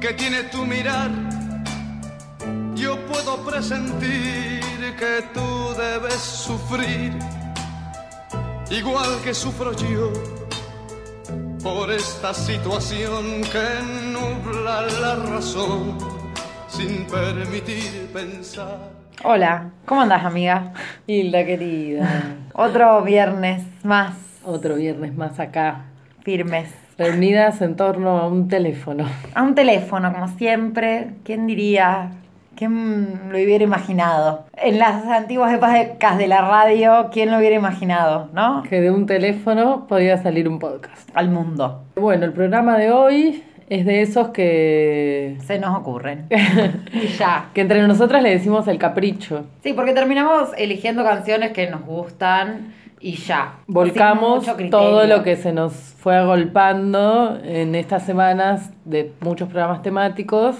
que tiene tu mirar, yo puedo presentir que tú debes sufrir, igual que sufro yo, por esta situación que nubla la razón, sin permitir pensar. Hola, ¿cómo andás, amiga? Hilda querida, Otro viernes más otro viernes más acá, firmes. Reunidas en torno a un teléfono. A un teléfono, como siempre. ¿Quién diría? ¿Quién lo hubiera imaginado? En las antiguas épocas de la radio, ¿quién lo hubiera imaginado, no? Que de un teléfono podía salir un podcast. Al mundo. Bueno, el programa de hoy es de esos que, Se nos ocurren. ya. que entre nosotras le decimos el capricho. Sí, porque terminamos eligiendo canciones que nos gustan y ya. Volcamos todo lo que se nos fue agolpando en estas semanas de muchos programas temáticos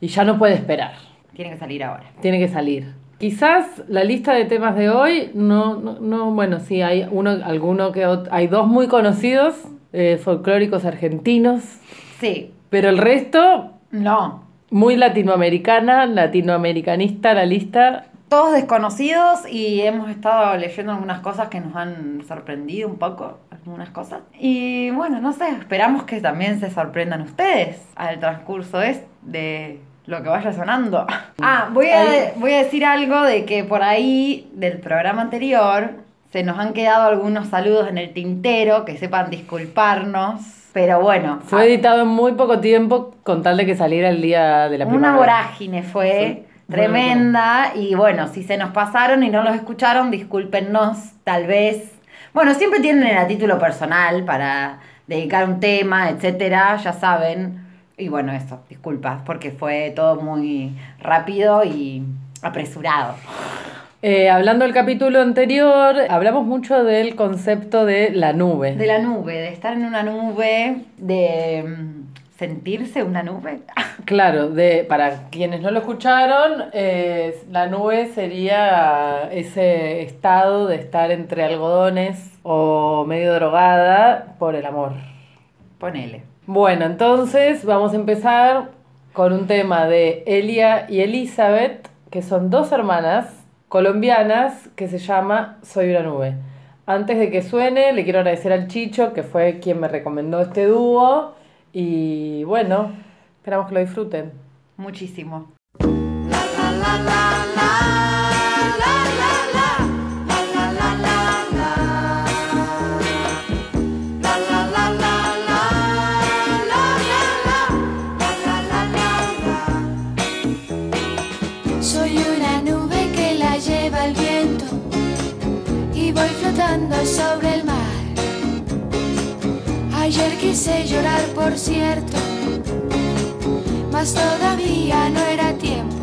y ya no puede esperar. Tiene que salir ahora. Tiene que salir. Quizás la lista de temas de hoy no, no, no, bueno, sí, hay uno, alguno que hay dos muy conocidos, eh, folclóricos argentinos, Sí. pero el resto No. muy latinoamericana, latinoamericanista la lista. Todos desconocidos y hemos estado leyendo algunas cosas que nos han sorprendido un poco, algunas cosas. Y bueno, no sé, esperamos que también se sorprendan ustedes al transcurso de lo que vaya sonando. Ah, voy a, voy a decir algo de que por ahí del programa anterior se nos han quedado algunos saludos en el tintero, que sepan disculparnos. Pero bueno, Fue ah, editado en muy poco tiempo con tal de que saliera el día de la una primavera. vorágine fue Sí, tremenda y bueno, si se nos pasaron y no los escucharon, discúlpennos, tal vez. Bueno, siempre tienen el a título personal para dedicar un tema, etcétera, ya saben. Y bueno, eso, disculpas, porque fue todo muy rápido y apresurado. Eh, hablando del capítulo anterior, hablamos mucho del concepto de la nube. De la nube, de estar en una nube, de sentirse una nube. Claro, de, para quienes no lo escucharon, eh, la nube sería ese estado de estar entre algodones o medio drogada por el amor. Ponele. Bueno, entonces vamos a empezar con un tema de Elia y Elizabeth, que son dos hermanas colombianas que se llama Soy una nube. Antes de que suene, le quiero agradecer al Chicho, que fue quien me recomendó este dúo. Y bueno, esperamos que lo disfruten. Muchísimo. Soy una nube que la lleva el viento y voy flotando sobre. Ayer quise llorar, por cierto, mas todavía no era tiempo.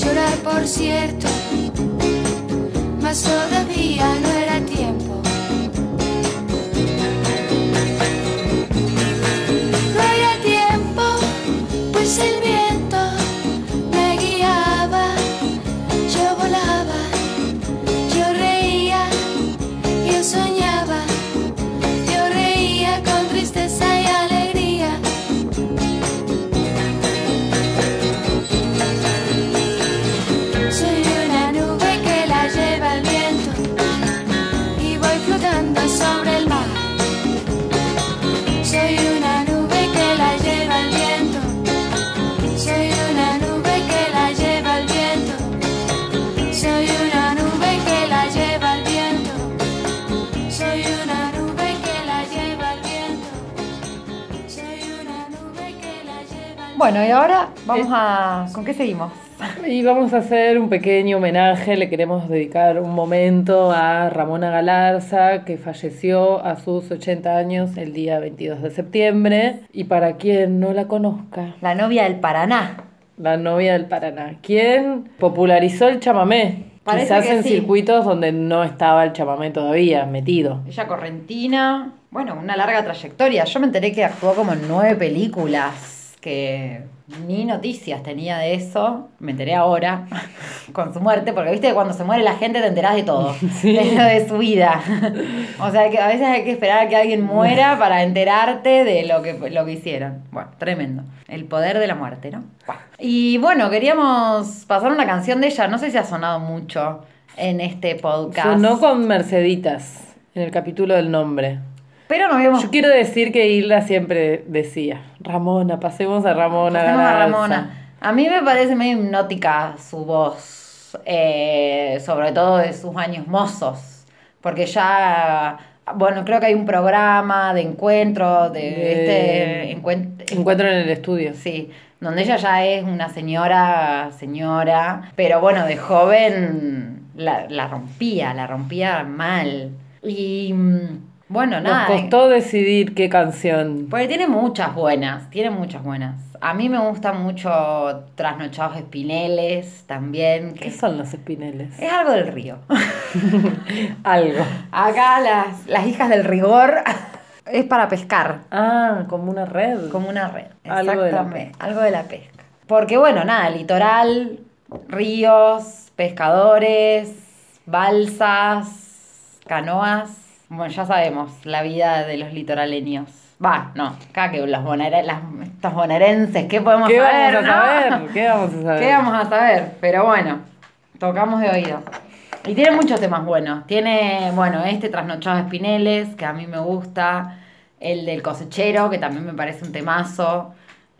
Llorar por cierto, mas todavía Bueno, y ahora vamos a... ¿Con qué seguimos? Y vamos a hacer un pequeño homenaje, le queremos dedicar un momento a Ramona Galarza, que falleció a sus 80 años el día 22 de septiembre. Y para quien no la conozca, La novia del Paraná. la novia del Paraná, quien popularizó el chamamé. Parece Quizás que en sí. circuitos donde no estaba el chamamé todavía metido. Ella correntina. Bueno, una larga trayectoria. Yo me enteré que actuó como en nueve películas. Que ni noticias tenía de eso. Me enteré ahora con su muerte. Porque viste que cuando se muere la gente te enterás de todo. Sí. De lo de su vida. O sea que a veces hay que esperar a que alguien muera para enterarte de lo que, lo que hicieron. Bueno, tremendo. El poder de la muerte, ¿no? Y bueno, queríamos pasar una canción de ella. No sé si ha sonado mucho en este podcast. Sonó con Merceditas en el capítulo del nombre. Pero nos habíamos Yo quiero decir que Hilda siempre decía, Ramona, pasemos a Ramona. Pasemos a Galarza". Ramona. A mí me parece medio hipnótica su voz, eh, sobre todo de sus años mozos, porque ya, bueno, creo que hay un programa de encuentro, de, De- este encuent- Encuentro en el estudio. Sí, donde ella ya es una señora, señora, pero bueno, de joven la, la rompía, la rompía mal. Y bueno, Nos nada. costó decidir qué canción. Porque tiene muchas buenas, tiene muchas buenas. A mí me gusta mucho Trasnochados Espineles también, que ¿Qué son los espineles? es algo del río. Algo. Acá las, las hijas del rigor es para pescar, Ah, como una red. como una red. Algo de la Exactamente, algo de la pesca. Porque bueno, nada, litoral, ríos, pescadores, balsas, canoas. Bueno, ya sabemos la vida de los litoraleños. Va, no, acá que los bonere- las, estos bonaerenses, ¿qué podemos ¿Qué saber? vamos a no? saber? ¿Qué vamos a saber? ¿Qué vamos a saber? Pero bueno, tocamos de oído. Y tiene muchos temas buenos. Tiene, bueno, este Trasnochado de Espineles, que a mí me gusta. El del cosechero, que también me parece un temazo.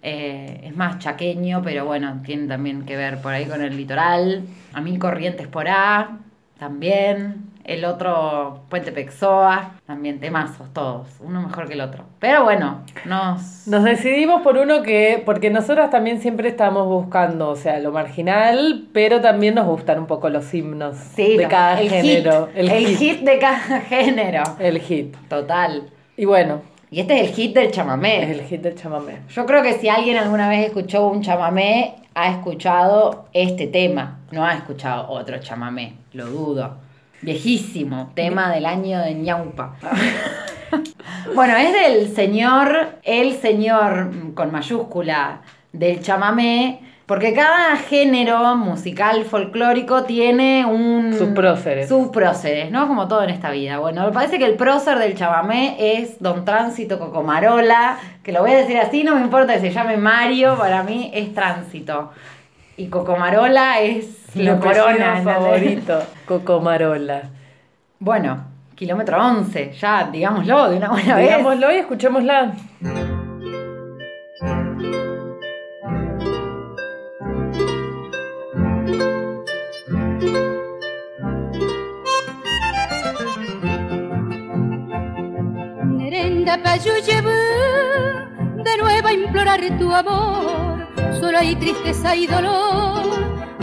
Eh, es más chaqueño, pero bueno, tiene también que ver por ahí con el litoral. A mí Corrientes por A, también. El otro Puente Pexoa, también temazos todos, uno mejor que el otro. Pero bueno, nos... Nos decidimos por uno que, porque nosotros también siempre estamos buscando, o sea, lo marginal, pero también nos gustan un poco los himnos Sí, de los- cada el género. Hit, el, hit. de cada género. El hit. Total. Y bueno, Y este es el hit del chamamé. es el hit del chamamé. Yo creo que si alguien alguna vez escuchó un chamamé, ha escuchado este tema. No ha escuchado otro chamamé, lo dudo. Viejísimo, tema del año de ñaupa. bueno, es del señor, el señor con mayúscula del chamamé, porque cada género musical folclórico tiene un... Sus próceres. Sus próceres, ¿no? Como todo en esta vida. Bueno, me parece que el prócer del chamamé es Don Tránsito Cocomarola, que lo voy a decir así, no me importa que se llame Mario, para mí es Tránsito. Y Cocomarola es Apellido corona, favorito, Cocomarola. Bueno, kilómetro 11, ya, digámoslo de una buena vez. Digámoslo y escuchémosla. Nerenda llevo de nuevo a implorar tu amor. Solo hay tristeza y dolor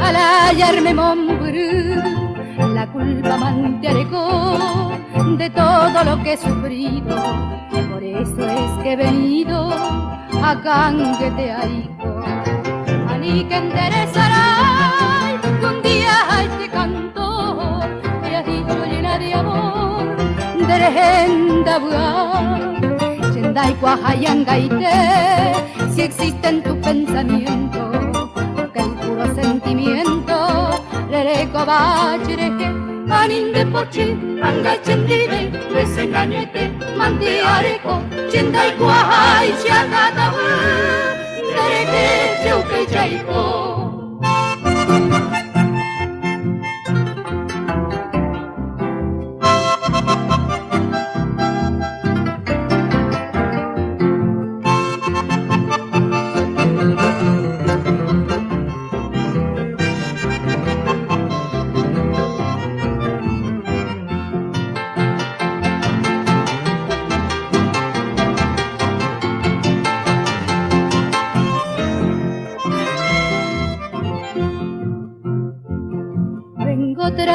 al hallarme. La culpa amante alejó de todo lo que he sufrido. Por eso es que he venido a cangueteaico. Al y que enderezará que un día a este canto me has dicho llena de amor de legenda bugar Chendai Cuajayangaite si existe en tu sentimiento. Le cobachereje anin de pochi anga chendide desengañete mandiareko chendai Cuajay chiagata dereke cheuke chaiko Vengo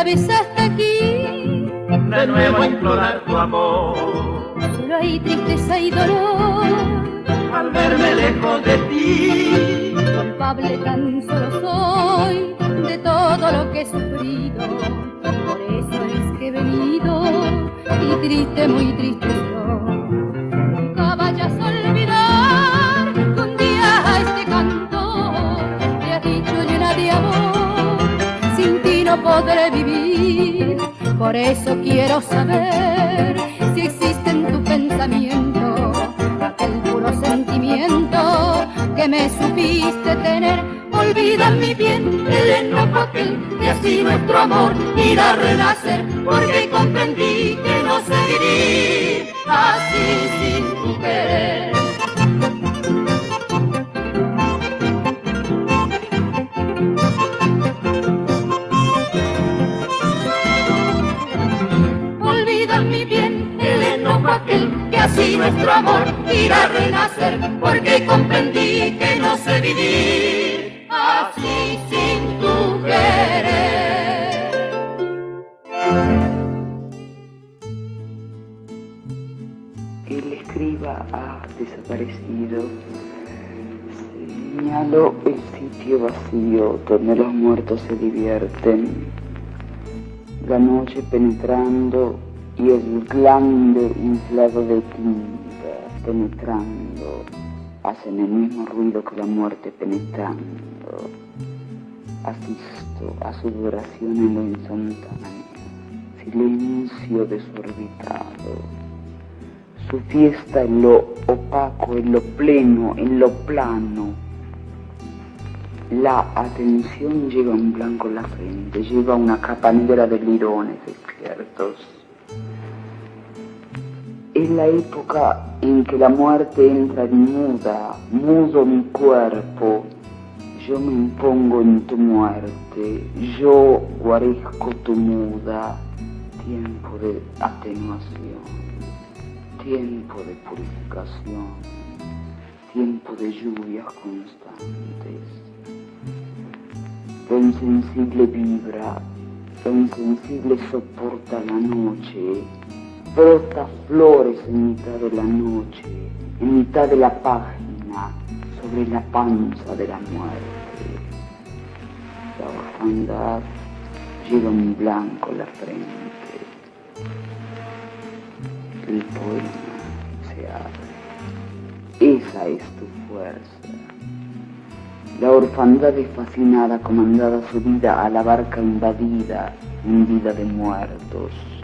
otra vez hasta aquí, de nuevo a implorar tu amor. solo hay tristeza y dolor. Al verme lejos de ti, Culpable tan solo soy de todo lo que he sufrido. Por eso es que he venido y triste, muy triste podré vivir, por eso quiero saber si existe en tu pensamiento aquel puro sentimiento que me supiste tener. Olvida mi bien el enojo aquel que así nuestro amor irá a renacer, porque comprendí que no sé vivir así sin tu querer. Así nuestro amor irá a renacer porque comprendí que no sé vivir así sin tu querer. El escriba ha desaparecido. Señalo el sitio vacío donde los muertos se divierten. La noche penetrando y el glande inflado de tinta penetrando hacen el mismo ruido que la muerte penetrando. Asisto a su duración en lo instantáneo, silencio desorbitado su fiesta en lo opaco, en lo pleno, en lo plano. La atención lleva un blanco en la frente, lleva una capa negra de lirones despiertos. Es la época en que la muerte entra en muda, mudo mi cuerpo. Yo me impongo en tu muerte, yo guarezco tu muda, tiempo de atenuación tiempo de purificación, tiempo de lluvias constantes. Lo insensible vibra, lo insensible soporta la noche, brota flores en mitad de la noche, en mitad de la página, sobre la panza de la muerte. La orfandad lleva un blanco en la frente el poema se abre. Esa es tu fuerza. La orfandad es fascinada, comandada su vida a la barca invadida, hundida de muertos.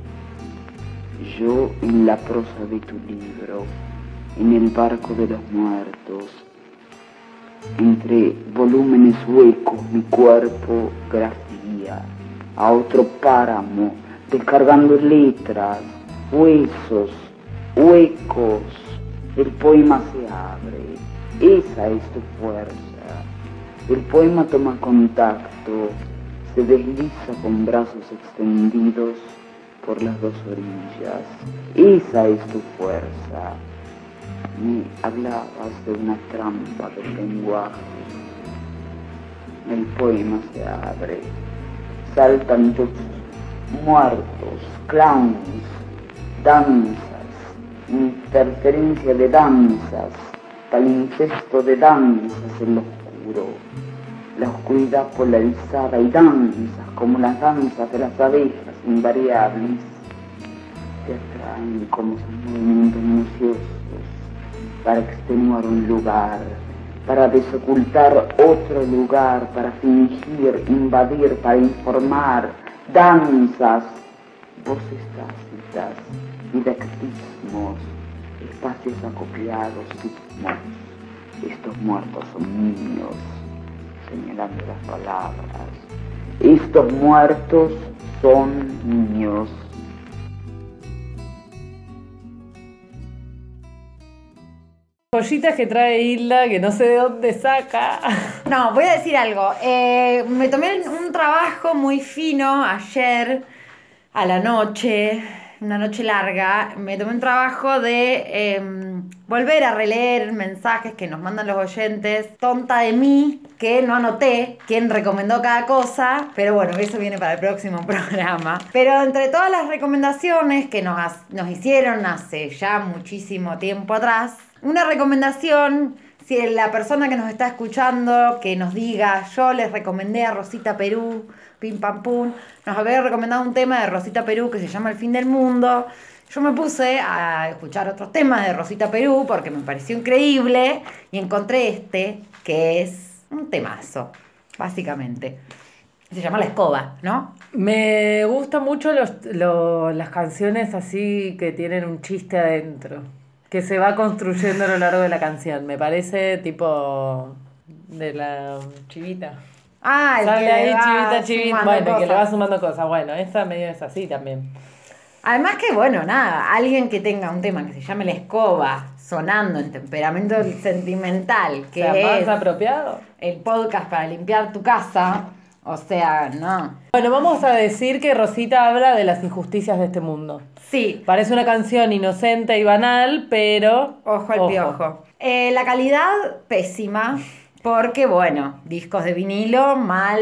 Yo en la prosa de tu libro, en el barco de los muertos, entre volúmenes huecos mi cuerpo grafía a otro páramo, descargando letras, huesos, huecos, el poema se abre. Esa es tu fuerza. El poema toma contacto, se desliza con brazos extendidos por las dos orillas. Esa es tu fuerza. Me hablabas de una trampa del lenguaje. El poema se abre. Saltan tus muertos, clowns, danzas, interferencia de danzas, incesto de danzas en lo oscuro. la oscuridad polarizada y danzas como las danzas de las abejas invariables te atraen como sus movimientos minuciosos para extenuar un lugar, para desocultar otro lugar, para fingir, invadir, para informar, danzas, voces tácitas, didactismos, espacios acopiados, sismos. Estos muertos son niños, señalando las palabras. Estos muertos son niños. Joyitas que trae Hilda que no sé de dónde saca. No, voy a decir algo. Eh, me tomé un trabajo muy fino ayer a la noche, una noche larga. Me tomé un trabajo de em, volver a releer mensajes que nos mandan los oyentes. Tonta de mí, que no anoté quién recomendó cada cosa. Pero bueno, eso viene para el próximo programa. Pero entre todas las recomendaciones que nos, nos hicieron hace ya muchísimo tiempo atrás, una recomendación, si la persona que nos está escuchando, que nos diga, yo les recomendé a Rosita Perú, pim pam pum, nos había recomendado un tema de Rosita Perú que se llama El fin del mundo. Yo me puse a escuchar otros temas de Rosita Perú porque me pareció increíble y encontré este, que es un temazo, básicamente. Se llama La Escoba, ¿no? Me gustan mucho los, lo- las canciones así que tienen un chiste adentro, que se va construyendo a lo largo de la canción. Me parece tipo de la chivita. Ah, el Sale que ahí chivita, chivita. Bueno, que le va cosas. sumando cosas. Bueno, esta medio es así también. Además que, bueno, nada, alguien que tenga un tema que se llame La Escoba, sonando en temperamento sentimental, que O sea, más es apropiado. el podcast para limpiar tu casa, o sea, no. Bueno, vamos a decir que Rosita habla de las injusticias de este mundo. Sí, Parece una canción inocente y banal, pero. ojo al piojo. Eh, la calidad, pésima, porque, bueno, discos de vinilo, mal...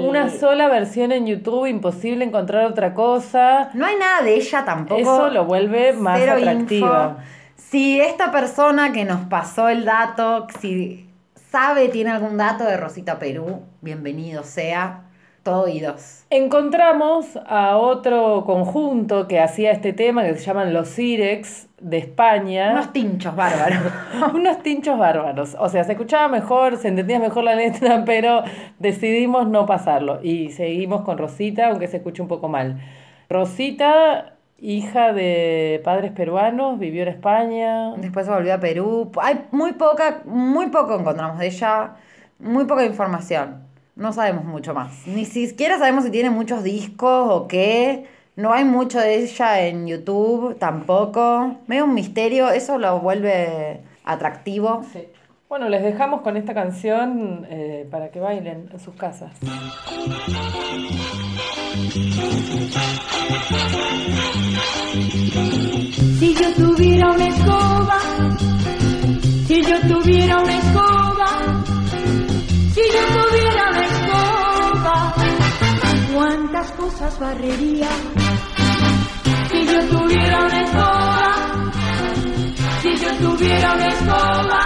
Una sola versión en YouTube, imposible encontrar otra cosa. No hay nada de ella tampoco. Eso lo vuelve más Cero atractiva. info. Si esta persona que nos pasó el dato, si sabe, tiene algún dato de Rosita Perú, bienvenido sea. Todo oídos. Encontramos a otro conjunto que hacía este tema que se llaman los Cirex de España. Unos tinchos bárbaros. Unos tinchos bárbaros. O sea, se escuchaba mejor, se entendía mejor la letra, pero decidimos no pasarlo. Y seguimos con Rosita, aunque se escuche un poco mal. Rosita, hija de padres peruanos, vivió en España. Después se volvió a Perú. Hay muy poca, muy poco encontramos de ella, muy poca información. No sabemos mucho más. Ni siquiera sabemos si tiene muchos discos o qué. No hay mucho de ella en YouTube tampoco. Medio un misterio, eso lo vuelve atractivo. Sí. Bueno, les dejamos con esta canción eh, para que bailen en sus casas. Si yo tuviera una escoba, si yo tuviera una escoba, si yo tuviera una escoba, cuántas cosas barrería. Si yo tuviera una escoba, si yo tuviera una escoba,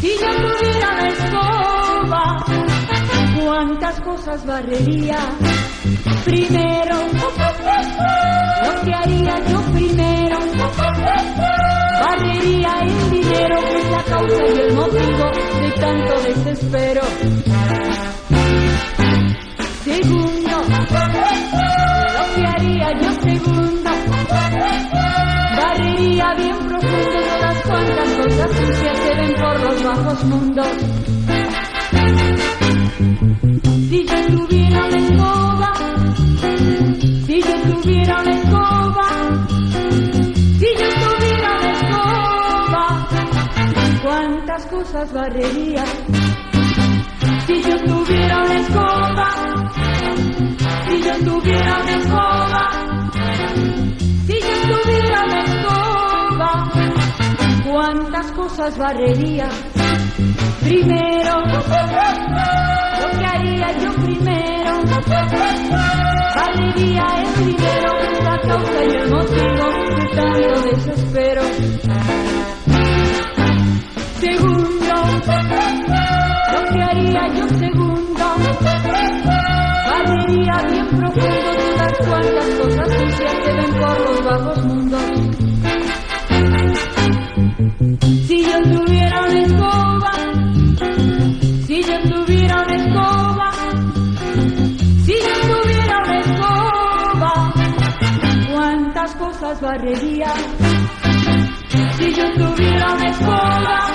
si yo tuviera una escoba, cuántas cosas barrería. Primero, lo que haría yo primero, barrería el dinero que es la causa y el motivo de tanto desespero. Segundo, lo que haría yo segundo, barrería bien profundo todas cuantas cosas sucias se ven por los bajos mundos. Si yo tuviera una escoba, si yo tuviera una escoba, si yo tuviera una escoba, cuántas cosas barrería. Si yo tuviera una escoba, si yo tuviera una escoba, si yo tuviera una escoba, cuántas cosas barrería. Primero, lo que haría yo primero, barrería el dinero, la causa y el motivo de tanto desespero. Segundo, lo que haría yo segunda. Profundo todas cuantas cosas sucias se ven por los bajos mundos. Si yo tuviera una escoba, si yo tuviera una escoba, si yo tuviera una escoba, cuántas cosas barrería. Si yo tuviera una escoba,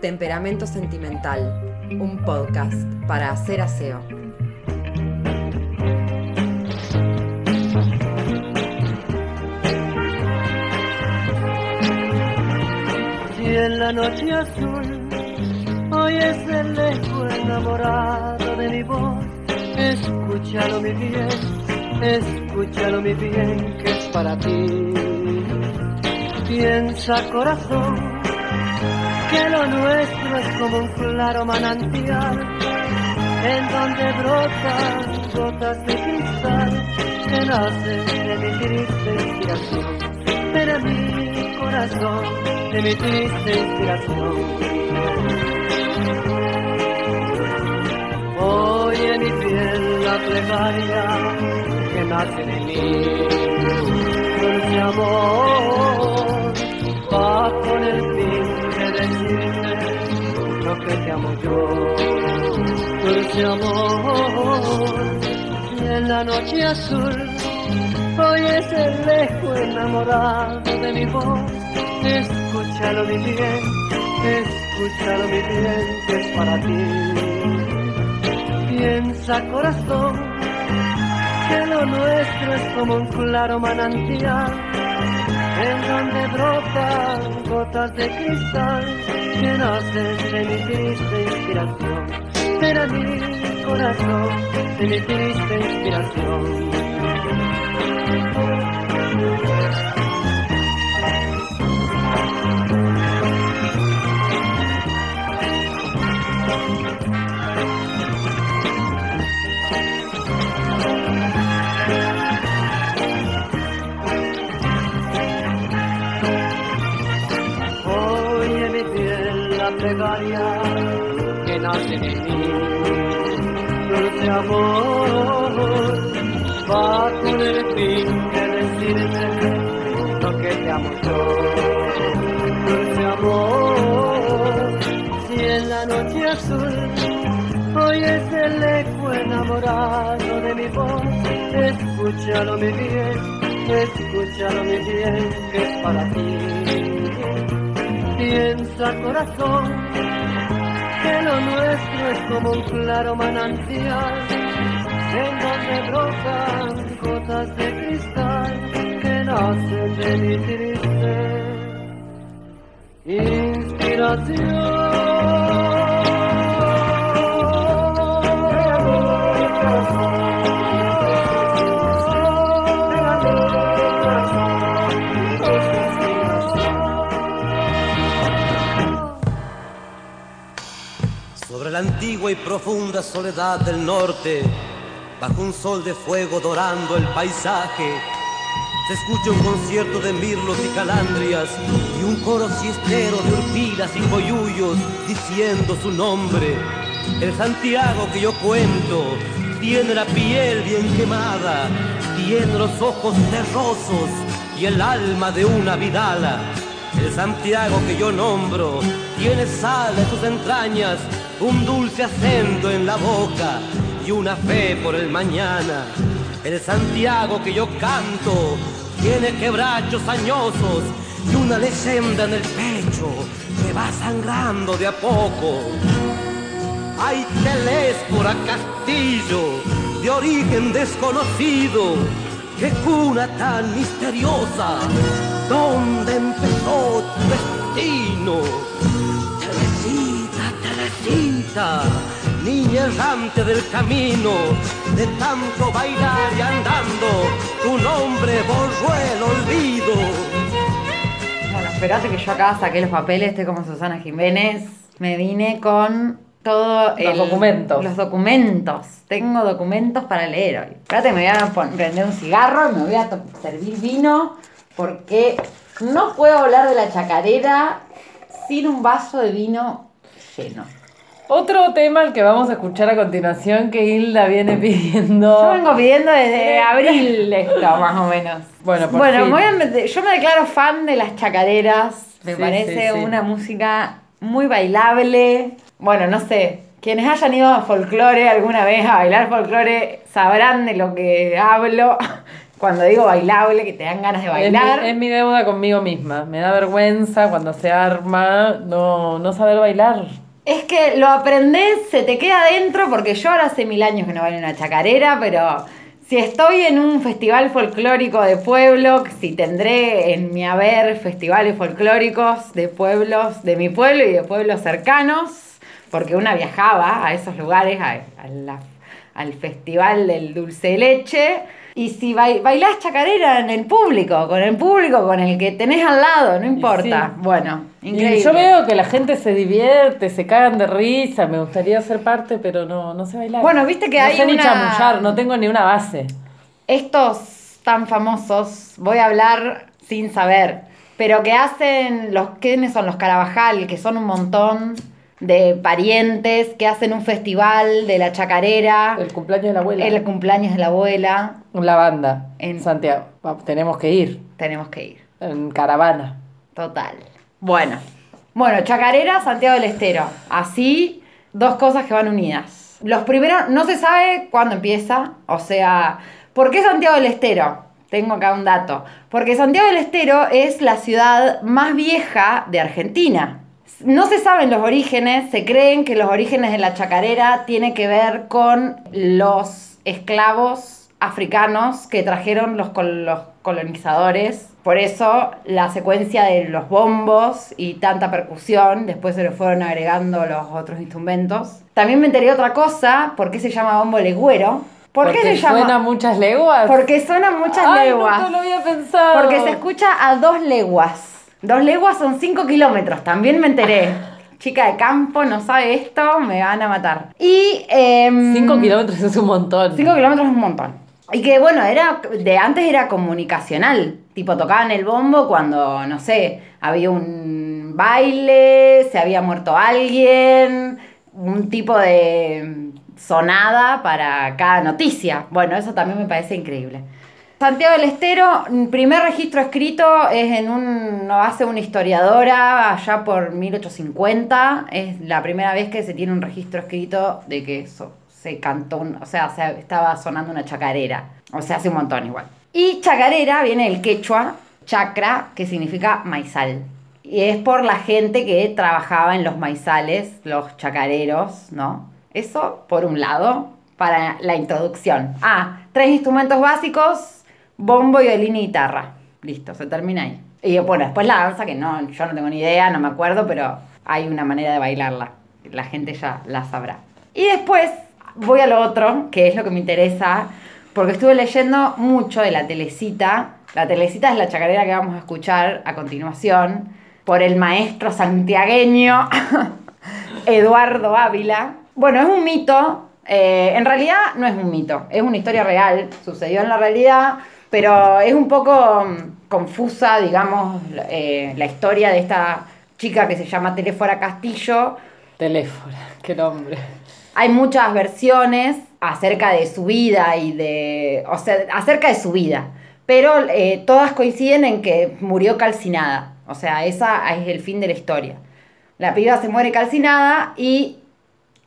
Temperamento Sentimental, un podcast para hacer aseo. Y en la noche azul oyes el eco enamorado de mi voz. Escúchalo mi bien, escúchalo mi bien, que es para ti. Piensa corazón, que lo nuestro es como un claro manantial, en donde brotan gotas de cristal que nacen de mi triste inspiración, de mi corazón, de mi triste inspiración. Oye mi piel la plegaria que nace de mí, dulce amor, va con el fin lo que te amo yo, dulce amor, y en la noche azul oyes el eco enamorado de mi voz, escúchalo mi bien, escúchalo mi bien, que es para ti. Piensa corazón que lo nuestro es como un claro manantial en donde brotan gotas de cristal que nacen de mi triste inspiración. De mi corazón de mi triste inspiración plegaria que nace de mí, dulce amor, va con el fin de decirte lo que te amo yo, dulce amor, si en la noche azul oyes el eco enamorado de mi voz, escúchalo mi bien, escúchalo mi bien, que es para ti. Piensa corazón lo nuestro es como un claro manantial en donde brotan gotas de cristal que nacen de mi triste Sobre antigua y profunda soledad del norte, bajo un sol de fuego dorando el paisaje, se escucha un concierto de mirlos y calandrias y un coro siestero de urpilas y coyullos diciendo su nombre. El Santiago que yo cuento tiene la piel bien quemada, tiene los ojos terrosos y el alma de una vidala. El Santiago que yo nombro tiene sal en sus entrañas, un dulce acento en la boca y una fe por el mañana. El Santiago que yo canto tiene quebrachos añosos y una leyenda en el pecho que va sangrando de a poco. Hay Telésfora Castillo, de origen desconocido, qué cuna tan misteriosa, ¿dónde empezó tu destino? Niña errante del camino, de tanto bailar y andando, tu nombre borró el olvido. Esperate que yo acá saqué los papeles, estoy como Susana Jiménez. Me vine con todo Los documentos. Los documentos. Tengo documentos para leer hoy. Espérate, me voy a prender un cigarro y me voy a servir vino porque no puedo hablar de la chacarera sin un vaso de vino lleno. Otro tema al que vamos a escuchar a continuación que Hilda viene pidiendo. Yo vengo pidiendo desde abril esto, más o menos. Bueno, por Bueno, fin. voy a yo me declaro fan de las chacareras. Me Sí, parece sí, sí. una música muy bailable. Bueno, no sé. Quienes hayan ido a folclore alguna vez a bailar folclore sabrán de lo que hablo. Cuando digo bailable, que te dan ganas de Es bailar. mi, es mi deuda conmigo misma. Me da vergüenza cuando se arma no, no saber bailar. Es que lo aprendes, se te queda adentro, porque yo ahora hace mil años que no bailo una chacarera, pero si estoy en un festival folclórico de pueblo, si tendré en mi haber festivales folclóricos de pueblos, de mi pueblo y de pueblos cercanos, porque una viajaba a esos lugares, al festival del dulce de leche. Y si bai- bailás chacarera en el público, con el público con el que tenés al lado, no importa. sí. Bueno, increíble. Y yo veo que la gente se divierte, se cagan de risa. Me gustaría ser parte, pero no, no sé bailar. Bueno, viste que no hay sé ni una- chamullar, no tengo ni una base. estos tan famosos, voy a hablar sin saber, pero que hacen los quiénes son los Carabajal, que son un montón de parientes que hacen un festival de la chacarera, El cumpleaños de la abuela. el cumpleaños de la abuela, La banda. En- Santiago. Tenemos que ir. tenemos que ir. En caravana. Total. Bueno. Bueno, Chacarera, Santiago del Estero. Así, dos cosas que van unidas. Los primeros, no se sabe cuándo empieza. O sea, ¿por qué Santiago del Estero? Tengo acá un dato. Porque Santiago del Estero es la ciudad más vieja de Argentina. No se saben los orígenes, se creen que los orígenes de la chacarera tienen que ver con los esclavos africanos que trajeron los, col- los colonizadores. Por eso la secuencia de los bombos y tanta percusión, después se le fueron agregando los otros instrumentos. También me enteré otra cosa, ¿por qué se llama bombo legüero? ¿Por qué Porque se llama? suena muchas leguas. Porque suenan muchas Ay, leguas. nunca lo había pensado. Porque se escucha a dos leguas. Dos leguas son cinco kilómetros, también me enteré. Chica de campo, no sabe esto, me van a matar. Y... em, Cinco kilómetros es un montón. 5 kilómetros es un montón. Y que bueno, era de antes era comunicacional. Tipo, tocaban el bombo cuando, no sé, había un baile, se había muerto alguien, un tipo de sonada para cada noticia. Bueno, eso también me parece increíble. Santiago del Estero, primer registro escrito es en un, lo hace una historiadora allá por 1850. Es la primera vez que se tiene un registro escrito de que eso, se cantó, un- o sea, se estaba sonando una chacarera. O sea, hace un montón igual. Y chacarera viene del quechua, chacra, que significa maizal. Y es por la gente que trabajaba en los maizales, los chacareros, ¿no? Eso por un lado, para la introducción. Ah, tres instrumentos básicos, bombo, violín y guitarra. Listo, se termina ahí. Y bueno, después la danza, que no, yo no tengo ni idea, no me acuerdo, pero hay una manera de bailarla. La gente ya la sabrá. Y después voy a lo otro, que es lo que me interesa, porque estuve leyendo mucho de la telecita. La telecita es la chacarera que vamos a escuchar a continuación por el maestro santiagueño Eduardo Ávila. Bueno, es un mito. eh, en realidad no es un mito, es una historia real, sucedió en la realidad, pero es un poco mm, confusa, digamos, eh, la historia de esta chica que se llama Telefora Castillo. Teléfono, qué nombre. Hay muchas versiones acerca de su vida y de. O sea, acerca de su vida. Pero eh, todas coinciden en que murió calcinada. O sea, esa es el fin de la historia. La piba se muere calcinada y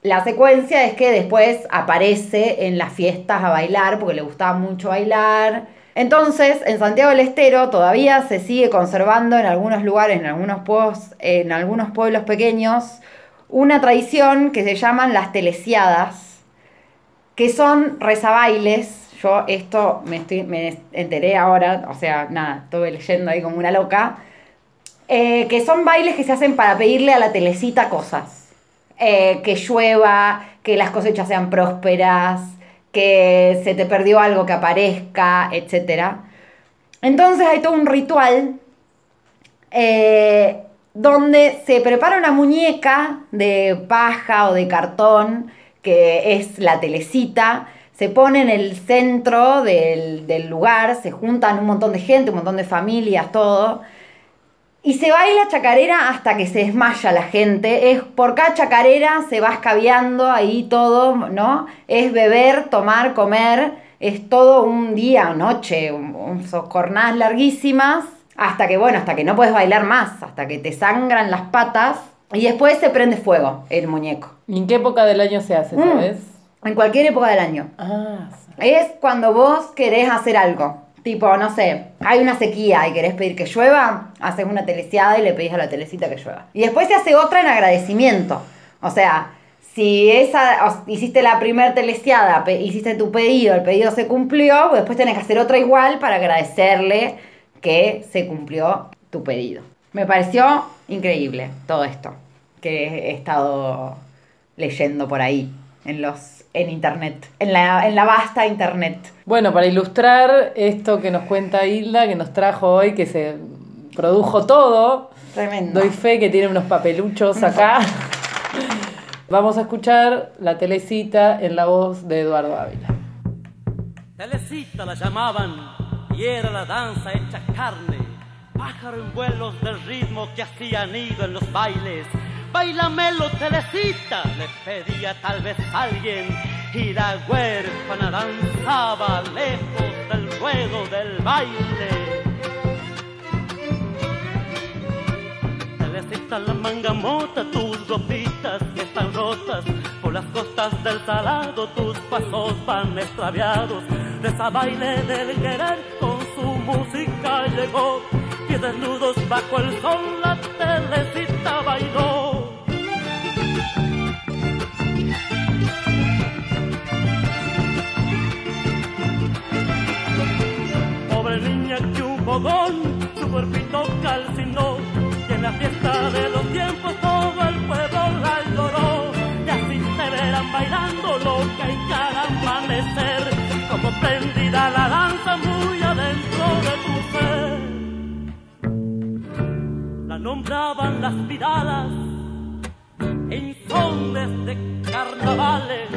la secuencia es que después aparece en las fiestas a bailar porque le gustaba mucho bailar. Entonces, en Santiago del Estero todavía se sigue conservando en algunos lugares, en algunos pueblos, en algunos pueblos pequeños, una tradición que se llaman las telesiadas, que son rezabailes. Yo esto me, estoy, me enteré ahora, o sea, nada, estuve leyendo ahí como una loca. eh, que son bailes que se hacen para pedirle a la telecita cosas. Eh, que llueva, que las cosechas sean prósperas, que se te perdió algo que aparezca, etc. Entonces hay todo un ritual eh, donde se prepara una muñeca de paja o de cartón, que es la telecita, se pone en el centro del, del lugar, se juntan un montón de gente, un montón de familias, todo. Y se baila chacarera hasta que se desmaya la gente. Es por cada chacarera se va escabeando ahí todo, ¿no? Es beber, tomar, comer. Es todo un día, noche, un, jornadas larguísimas. Hasta que, bueno, hasta que no puedes bailar más, hasta que te sangran las patas. Y después se prende fuego el muñeco. ¿Y en qué época del año se hace, Mm. sabes? En cualquier época del año. Ah, Es cuando vos querés hacer algo. Tipo, no sé, hay una sequía y querés pedir que llueva, haces una teleciada y le pedís a la telecita que llueva. Y después se hace otra en agradecimiento. O sea, si esa hiciste la primer teleciada, hiciste tu pedido, el pedido se cumplió, pues después tenés que hacer otra igual para agradecerle que se cumplió tu pedido. Me pareció increíble todo esto que he estado leyendo por ahí en los en internet, en la, en la vasta internet. Bueno, para ilustrar esto que nos cuenta Hilda, que nos trajo hoy, que se produjo todo, Tremendo. doy fe que tiene unos papeluchos acá. Vamos a escuchar la telecita en la voz de Eduardo Ávila. Telecita la llamaban y era la danza hecha carne. Pájaro en vuelos del ritmo que hacía nido en los bailes. Bailamelo, Telecita, le pedía tal vez alguien. Y la huérfana danzaba lejos del ruedo del baile. Telecita la manga mota, tus ropitas que están rotas por las costas del salado, tus pasos van extraviados. De esa baile del querer con su música llegó, pies desnudos bajo el sol, la telecita bailó. Pobre niña que un fogón, su cuerpito calcinó. La fiesta de los tiempos todo el pueblo la lloró. Y así te verán bailando loca y cada amanecer. Como prendida la danza muy adentro de tu ser. La nombraban las miradas en sones de carnavales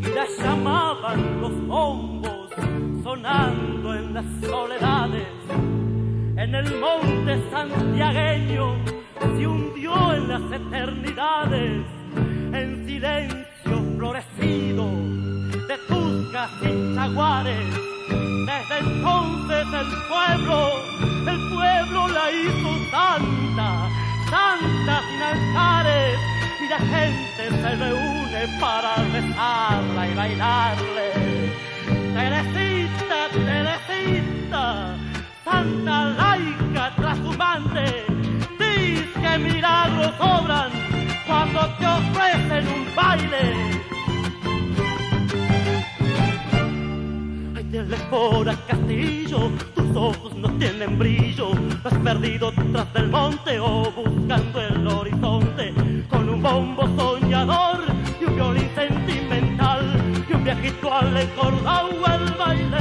y la llamaban los bombos sonando en las soledades. En el monte santiagueño se hundió en las eternidades, en silencio florecido de tuscas y jaguares. Desde entonces el pueblo, el pueblo la hizo santa, santa sin altares, y la gente se reúne para rezarla y bailarle. Teresita, Teresita, santa laica trashumante, dis que milagros obran cuando te ofrecen un baile. Ay, Telefora Castillo, tus ojos no tienen brillo. Lo has perdido tras del monte o buscando el horizonte. Con un bombo soñador y un violín sentimental. Y un viejito al el baile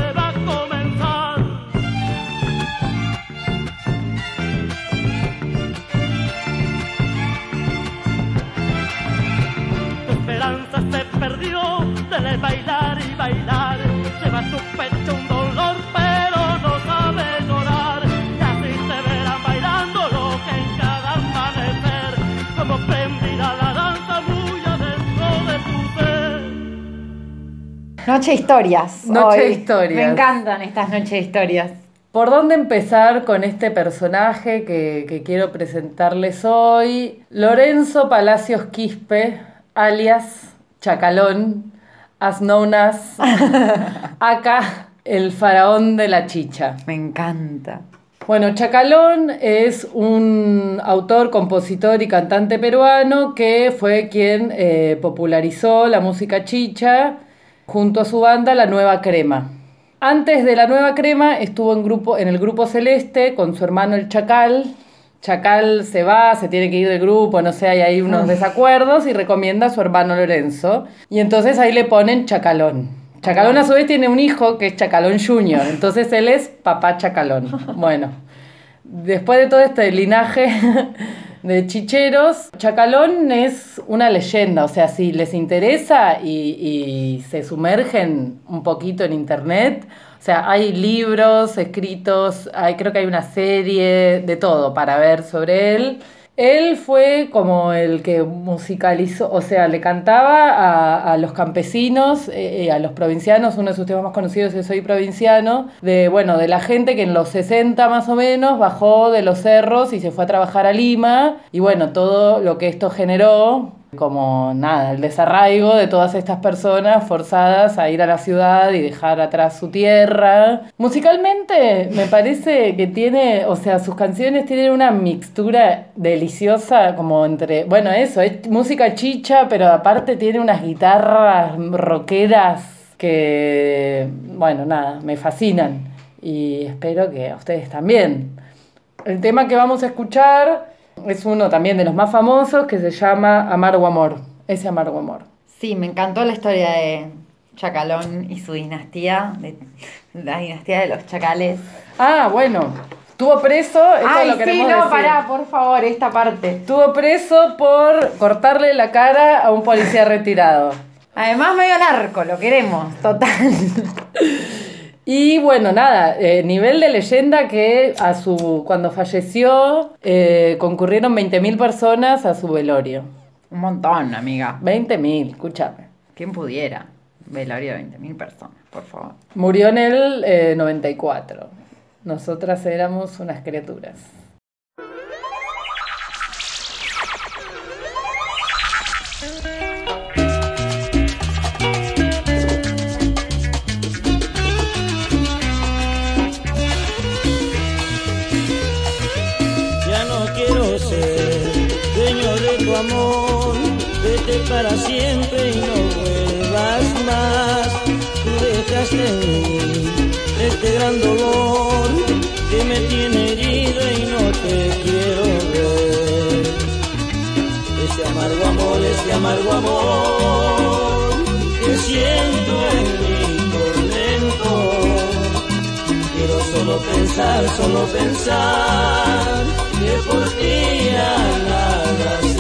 Tu esperanza se perdió de bailar y bailar. Lleva en tu pecho un dolor, pero no sabe llorar. Y así te verán bailando lo que en cada amanecer, como prendida la danza muy adentro de tu ser. Noche de historias. Noche hoy. historias. Me encantan estas noches de historias. ¿Por dónde empezar con este personaje que, que quiero presentarles hoy? Lorenzo Palacios Quispe, alias Chacalón, as known as acá el faraón de la chicha. Me encanta. Bueno, Chacalón es un autor, compositor y cantante peruano que fue quien eh, popularizó la música chicha junto a su banda La Nueva Crema. Antes de La Nueva Crema estuvo en, grupo, en el grupo Celeste con su hermano el Chacal. Chacal se va, se tiene que ir del grupo, no sé, hay ahí unos desacuerdos y recomienda a su hermano Lorenzo. Y entonces ahí le ponen Chacalón. Chacalón a su vez tiene un hijo que es Chacalón Jr., entonces él es papá Chacalón. Bueno, después de todo este linaje de chicheros, Chacalón es una leyenda, o sea, si les interesa y, y se sumergen un poquito en internet, o sea, hay libros escritos, hay, creo que hay una serie de todo para ver sobre él. Él fue como el que musicalizó, o sea, le cantaba a, a los campesinos, eh, eh, a los provincianos, uno de sus temas más conocidos es Soy provinciano, de, bueno, de la gente que en los 60 más o menos bajó de los cerros y se fue a trabajar a Lima, y bueno, todo lo que esto generó, como nada, el desarraigo de todas estas personas forzadas a ir a la ciudad y dejar atrás su tierra. Musicalmente me parece que tiene, o sea, sus canciones tienen una mixtura deliciosa como entre, bueno, eso, es música chicha, pero aparte tiene unas guitarras rockeras que, bueno, nada, me fascinan y espero que a ustedes también. El tema que vamos a escuchar es uno también de los más famosos que se llama Amargo Amor. Ese Amargo Amor. Sí, me encantó la historia de Chacalón y su dinastía, de, la dinastía de los chacales. Ah, bueno. Estuvo preso, esto Ay, lo sí, queremos no, decir. pará, por favor, esta parte. Estuvo preso por cortarle la cara a un policía retirado. Además, medio narco, lo queremos, total. Y bueno, nada, eh, nivel de leyenda que a su cuando falleció eh, concurrieron 20.000 personas a su velorio. Un montón, amiga. 20.000, escúchame. ¿Quién pudiera? Velorio de 20.000 personas, por favor. Murió en el eh, 94. Nosotras éramos unas criaturas. Para siempre y no vuelvas más. Tú dejaste mí este gran dolor que me tiene herido y no te quiero ver. Ese amargo amor, ese amargo amor que siento en mi tormento. Quiero solo pensar, solo pensar que por ti ya nada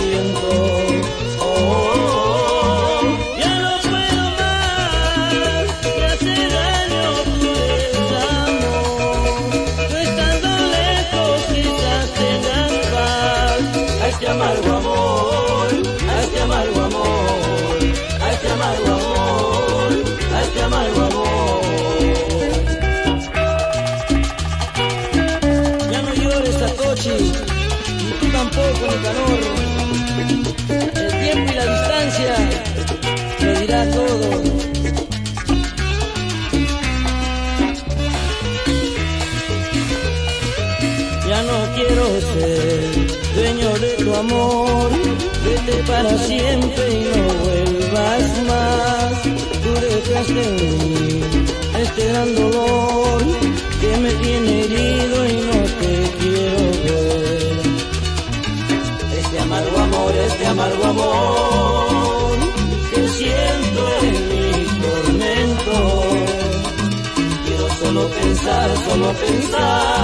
amor, vete para siempre y no vuelvas más. Tú dejaste en mí este gran dolor que me tiene herido y no te quiero ver. Este amargo amor, este amargo amor que siento en mi tormento. Quiero solo pensar, solo pensar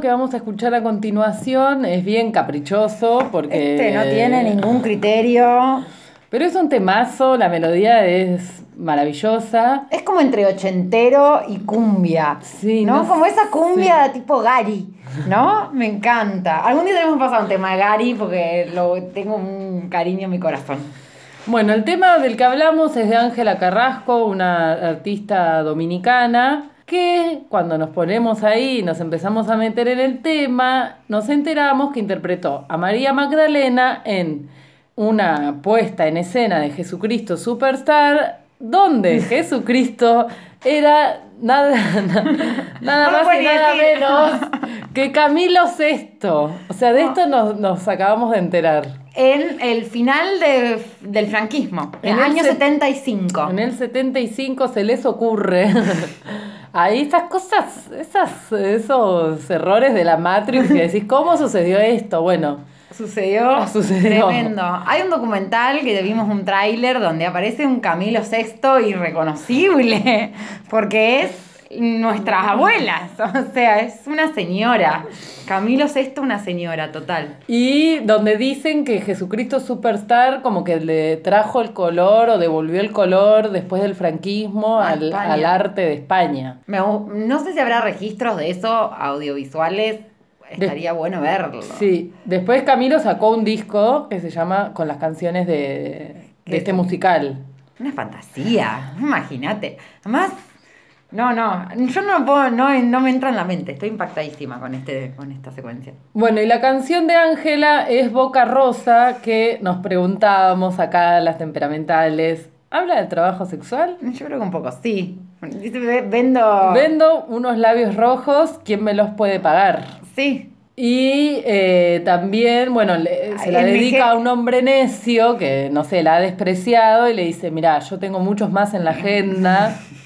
que vamos a escuchar a continuación es bien caprichoso porque... Este no tiene ningún criterio. Pero es un temazo, la melodía es maravillosa. Es como entre ochentero y cumbia. Sí, ¿no? no como esa cumbia tipo Gary, ¿no? Me encanta. Algún día tenemos que pasar un tema de Gary porque lo, tengo un cariño en mi corazón. Bueno, el tema del que hablamos es de Ángela Carrasco, una artista dominicana, que cuando nos ponemos ahí y nos empezamos a meter en el tema, nos enteramos que interpretó a María Magdalena en una puesta en escena de Jesucristo Superstar, donde Jesucristo era nada, nada más y nada decir. menos que Camilo VI. O sea, de esto nos, nos acabamos de enterar. En el final de- del franquismo, en el año set- 75. En el 75 se les ocurre. Ahí estas cosas, esas, esos errores de la Matrix que decís, ¿cómo sucedió esto? Bueno, Sucedió, Sucedió. tremendo. Hay un documental que vimos un tráiler donde aparece un Camilo VI irreconocible, porque es nuestras abuelas, o sea, es una señora. Camilo VI, una señora, total. y donde dicen que Jesucristo Superstar como que le trajo el color o devolvió el color después del franquismo al, al arte de España. Me no sé si habrá registros de eso audiovisuales, estaría bueno verlo. Sí, después Camilo sacó un disco que se llama Con las canciones de, de este musical. Una fantasía, imagínate. Además, no, no, yo no puedo, no, no me entra en la mente, estoy impactadísima con, este, con esta secuencia. Bueno, y la canción de Ángela es Boca Rosa, que nos preguntábamos acá las temperamentales. ¿Habla del trabajo sexual? Yo creo que un poco sí. Dice, "Ve- Vendo. Vendo unos labios rojos, ¿quién me los puede pagar? Sí. Y eh, también, bueno, le- se la dedica a un hombre necio que, no sé, la ha despreciado y le dice, mira, yo tengo muchos más en la agenda.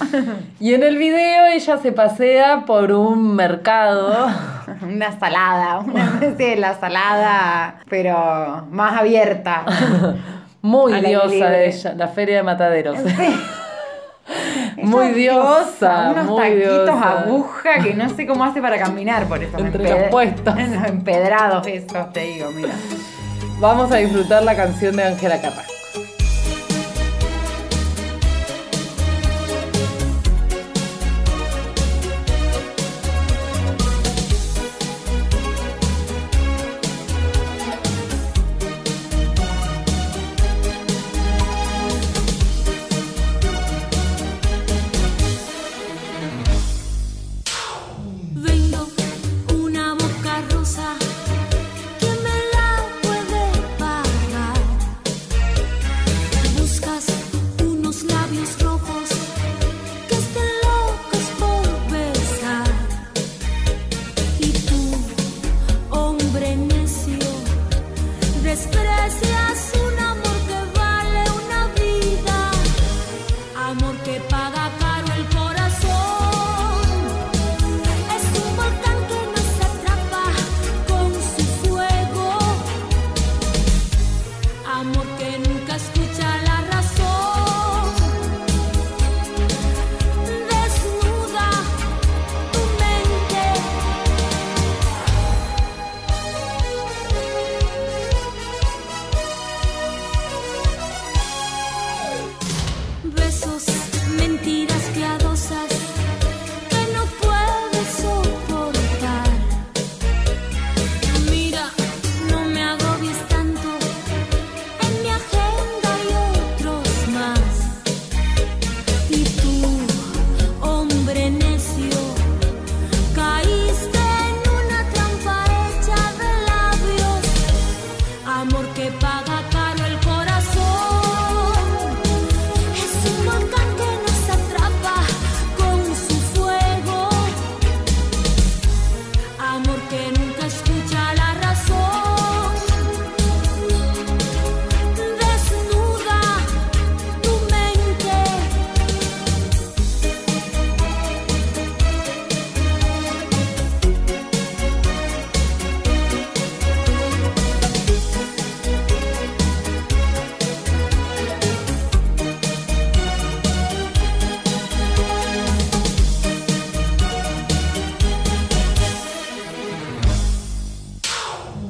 Y en el video ella se pasea por un mercado. Una salada, una especie de la salada, pero más abierta. Muy diosa libre. ella, la feria de mataderos. Sí. Muy diosa, unos muy taquitos diosa. aguja que no sé cómo hace para caminar por esos Entre los puestos. empedrados esos, te digo, mira. Vamos a disfrutar la canción de Ángela Carrasco.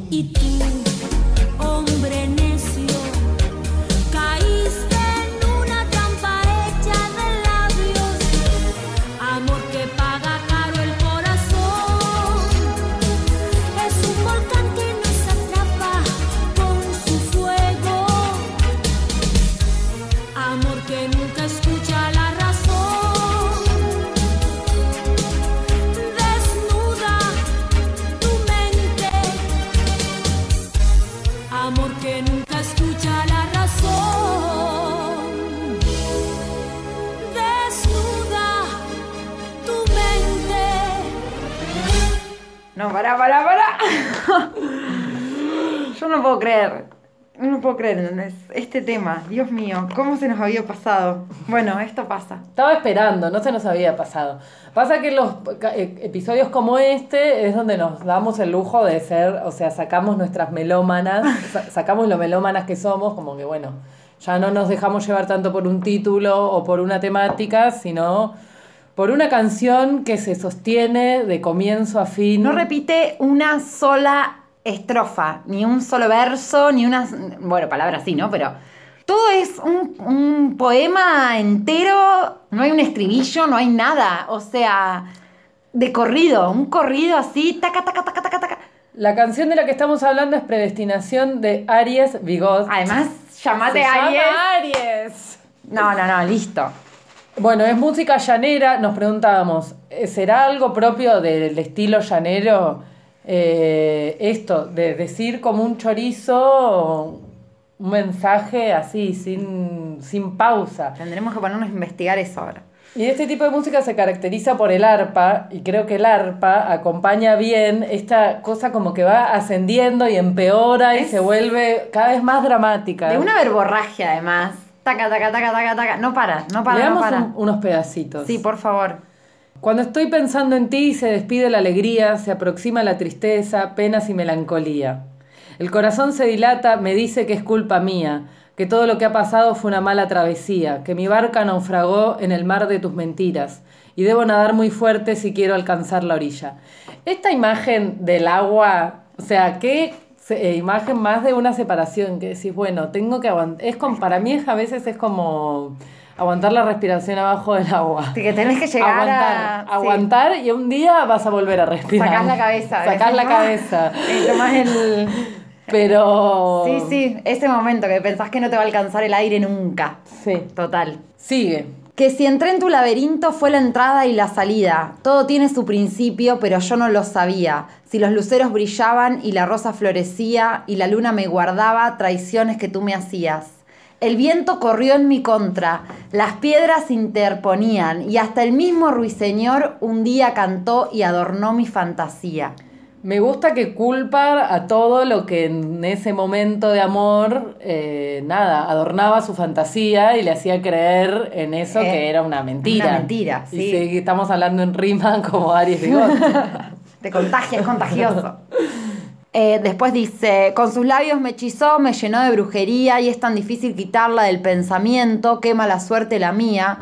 Y tú, hombre Yo no puedo creer. No puedo creer, ¿entendés? Este tema, Dios mío, ¿cómo se nos había pasado? Bueno, esto pasa. Estaba esperando, no se nos había pasado. Pasa que los e- episodios como este es donde nos damos el lujo de ser, o sea, sacamos nuestras melómanas, sa- sacamos lo melómanas que somos, como que bueno, ya no nos dejamos llevar tanto por un título o por una temática, sino por una canción que se sostiene de comienzo a fin. No repite una sola estrofa, ni un solo verso, ni una... Bueno, palabras sí, ¿no? Pero todo es un, un poema entero, no hay un estribillo, no hay nada. O sea, de corrido, un corrido así, taca, taca, taca, taca, taca. La canción de la que estamos hablando es Predestinación de Aries Bigot. Además, llamate Se llama Aries. Aries. No, no, no, listo. Bueno, es música llanera. Nos preguntábamos, ¿eh, ¿será algo propio del estilo llanero eh, esto, de decir como un chorizo un mensaje así, sin, sin pausa? Tendremos que ponernos a investigar eso ahora. Y este tipo de música se caracteriza por el arpa, y creo que el arpa acompaña bien esta cosa como que va ascendiendo y empeora y Es- se vuelve cada vez más dramática. De una verborragia, además. Taca, taca, taca, taca, taca. No para, no para, no para. un- unos pedacitos. Sí, por favor. Cuando estoy pensando en ti, se despide la alegría, se aproxima la tristeza, penas y melancolía. El corazón se dilata, me dice que es culpa mía, que todo lo que ha pasado fue una mala travesía, que mi barca naufragó en el mar de tus mentiras y debo nadar muy fuerte si quiero alcanzar la orilla. Esta imagen del agua, o sea, qué eh, imagen más de una separación, que decís, bueno, tengo que aguantar. Es para mí es, a veces es como aguantar la respiración abajo del agua. Que tenés que llegar aguantar, a... sí. aguantar y un día vas a volver a respirar. Sacás la cabeza. Sacás la "Ah". cabeza. Tomás el... Pero. Sí, sí, ese momento que pensás que no te va a alcanzar el aire nunca. Sí. Total. Sigue. Que si entré en tu laberinto fue la entrada y la salida. Todo tiene su principio, pero yo no lo sabía. Si los luceros brillaban y la rosa florecía y la luna me guardaba traiciones que tú me hacías. El viento corrió en mi contra, las piedras se interponían y hasta el mismo ruiseñor un día cantó y adornó mi fantasía. Me gusta que culpa a todo lo que en ese momento de amor, eh, nada, adornaba su fantasía y le hacía creer en eso Eh, que era una mentira. una mentira, Y sí. estamos hablando en rima como Aries Bigot. Te contagia, es contagioso. Eh, después dice, con sus labios me hechizó, me llenó de brujería y es tan difícil quitarla del pensamiento, qué mala suerte la mía.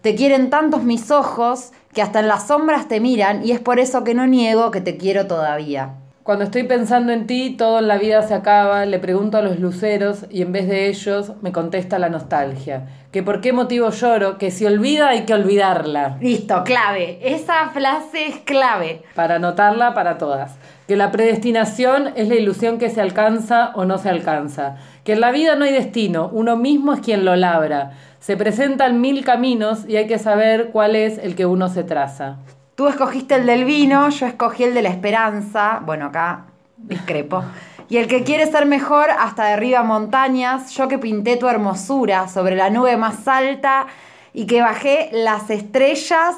Te quieren tantos mis ojos que hasta en las sombras te miran y es por eso que no niego que te quiero todavía. Cuando estoy pensando en ti, todo en la vida se acaba, le pregunto a los luceros y en vez de ellos me contesta la nostalgia. Que por qué motivo lloro, que si olvida hay que olvidarla. Listo, clave. Esa frase es clave. Para anotarla para todas. Que la predestinación es la ilusión que se alcanza o no se alcanza. Que en la vida no hay destino, uno mismo es quien lo labra. Se presentan mil caminos y hay que saber cuál es el que uno se traza. Tú escogiste el del vino, yo escogí el de la esperanza. Bueno, acá discrepo. Y el que quiere ser mejor, hasta derriba montañas. Yo que pinté tu hermosura sobre la nube más alta y que bajé las estrellas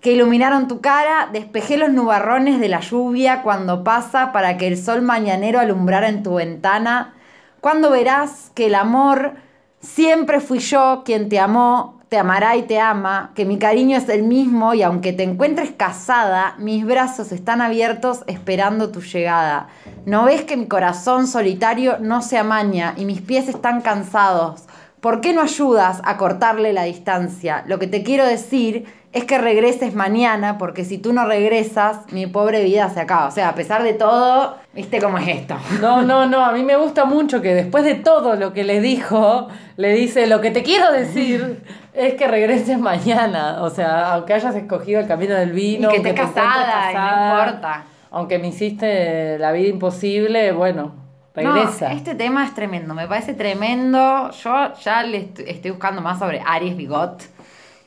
que iluminaron tu cara, despejé los nubarrones de la lluvia cuando pasa para que el sol mañanero alumbrara en tu ventana. Cuando verás que el amor siempre fui yo quien te amó, te amará y te ama, que mi cariño es el mismo y aunque te encuentres casada, mis brazos están abiertos esperando tu llegada. ¿No ves que mi corazón solitario no se amaña y mis pies están cansados? ¿Por qué no ayudas a cortarle la distancia? Lo que te quiero decir es que regreses mañana, porque si tú no regresas, mi pobre vida se acaba. O sea, a pesar de todo, viste cómo es esto. No, no, no, a mí me gusta mucho que después de todo lo que le dijo, le dice, lo que te quiero decir es que regreses mañana. O sea, aunque hayas escogido el camino del vino, y que estés te casada, y no importa. aunque me hiciste la vida imposible, bueno, regresa. No, este tema es tremendo, me parece tremendo. Yo ya le est- estoy buscando más sobre Aries Bigot,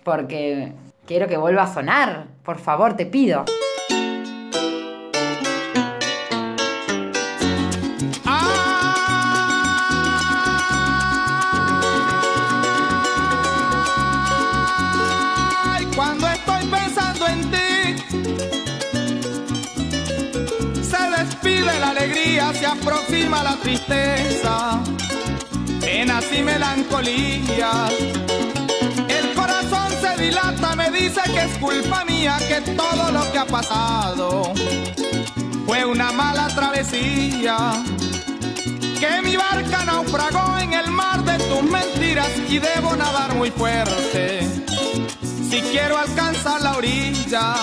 porque quiero que vuelva a sonar. Por favor, te pido. Cuando estoy pensando en ti, se aproxima la tristeza, penas y melancolía. Dice que es culpa mía, que todo lo que ha pasado fue una mala travesía. Que mi barca naufragó en el mar de tus mentiras y debo nadar muy fuerte si quiero alcanzar la orilla.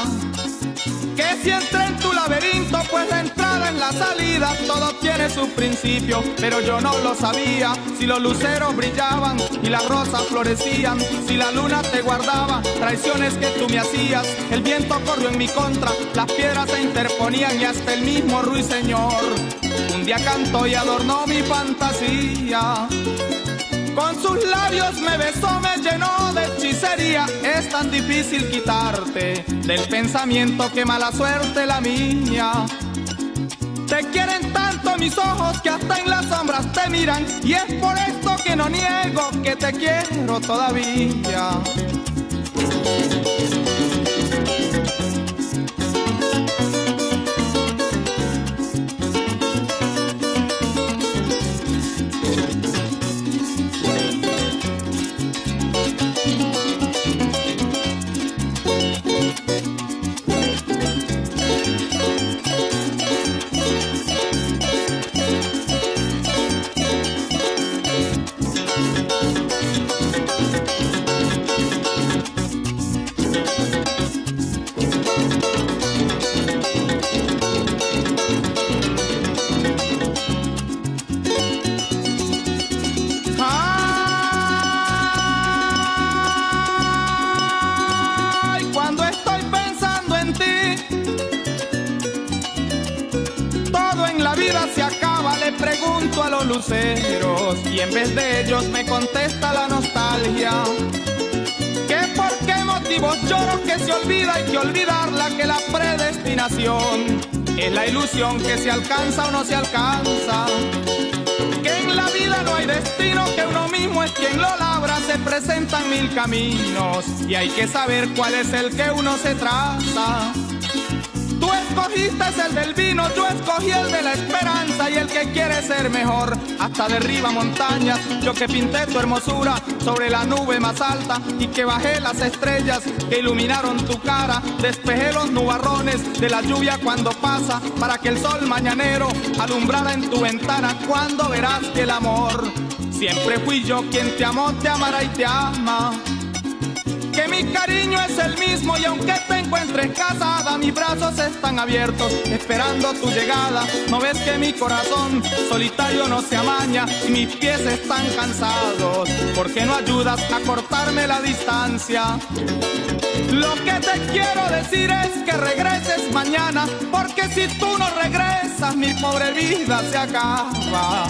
Que si entré en tu laberinto, pues la entrada en la salida, todo tiene su principio, pero yo no lo sabía. Si los luceros brillaban y las rosas florecían, si la luna te guardaba, traiciones que tú me hacías, el viento corrió en mi contra, las piedras se interponían y hasta el mismo ruiseñor. Un día cantó y adornó mi fantasía. Con sus labios me besó, me llenó de hechicería. Es tan difícil quitarte del pensamiento que mala suerte la mía. Te quieren tanto mis ojos que hasta en las sombras te miran. Y es por esto que no niego que te quiero todavía. Hay que olvidarla que la predestinación es la ilusión que se alcanza o no se alcanza. Que en la vida no hay destino, que uno mismo es quien lo labra, se presentan mil caminos y hay que saber cuál es el que uno se traza. Tú escogiste el del vino, yo escogí el de la esperanza y el que quiere ser mejor. Derriba montañas, yo que pinté tu hermosura sobre la nube más alta y que bajé las estrellas que iluminaron tu cara. Despejé los nubarrones de la lluvia cuando pasa para que el sol mañanero alumbrara en tu ventana cuando verás que el amor siempre fui yo quien te amó, te amará y te ama que mi cariño es el mismo y aunque te encuentres casada, mis brazos están abiertos esperando tu llegada. No ves que mi corazón solitario no se amaña y mis pies están cansados. ¿Por qué no ayudas a cortarme la distancia? Lo que te quiero decir es que regreses mañana, porque si tú no regresas, mi pobre vida se acaba.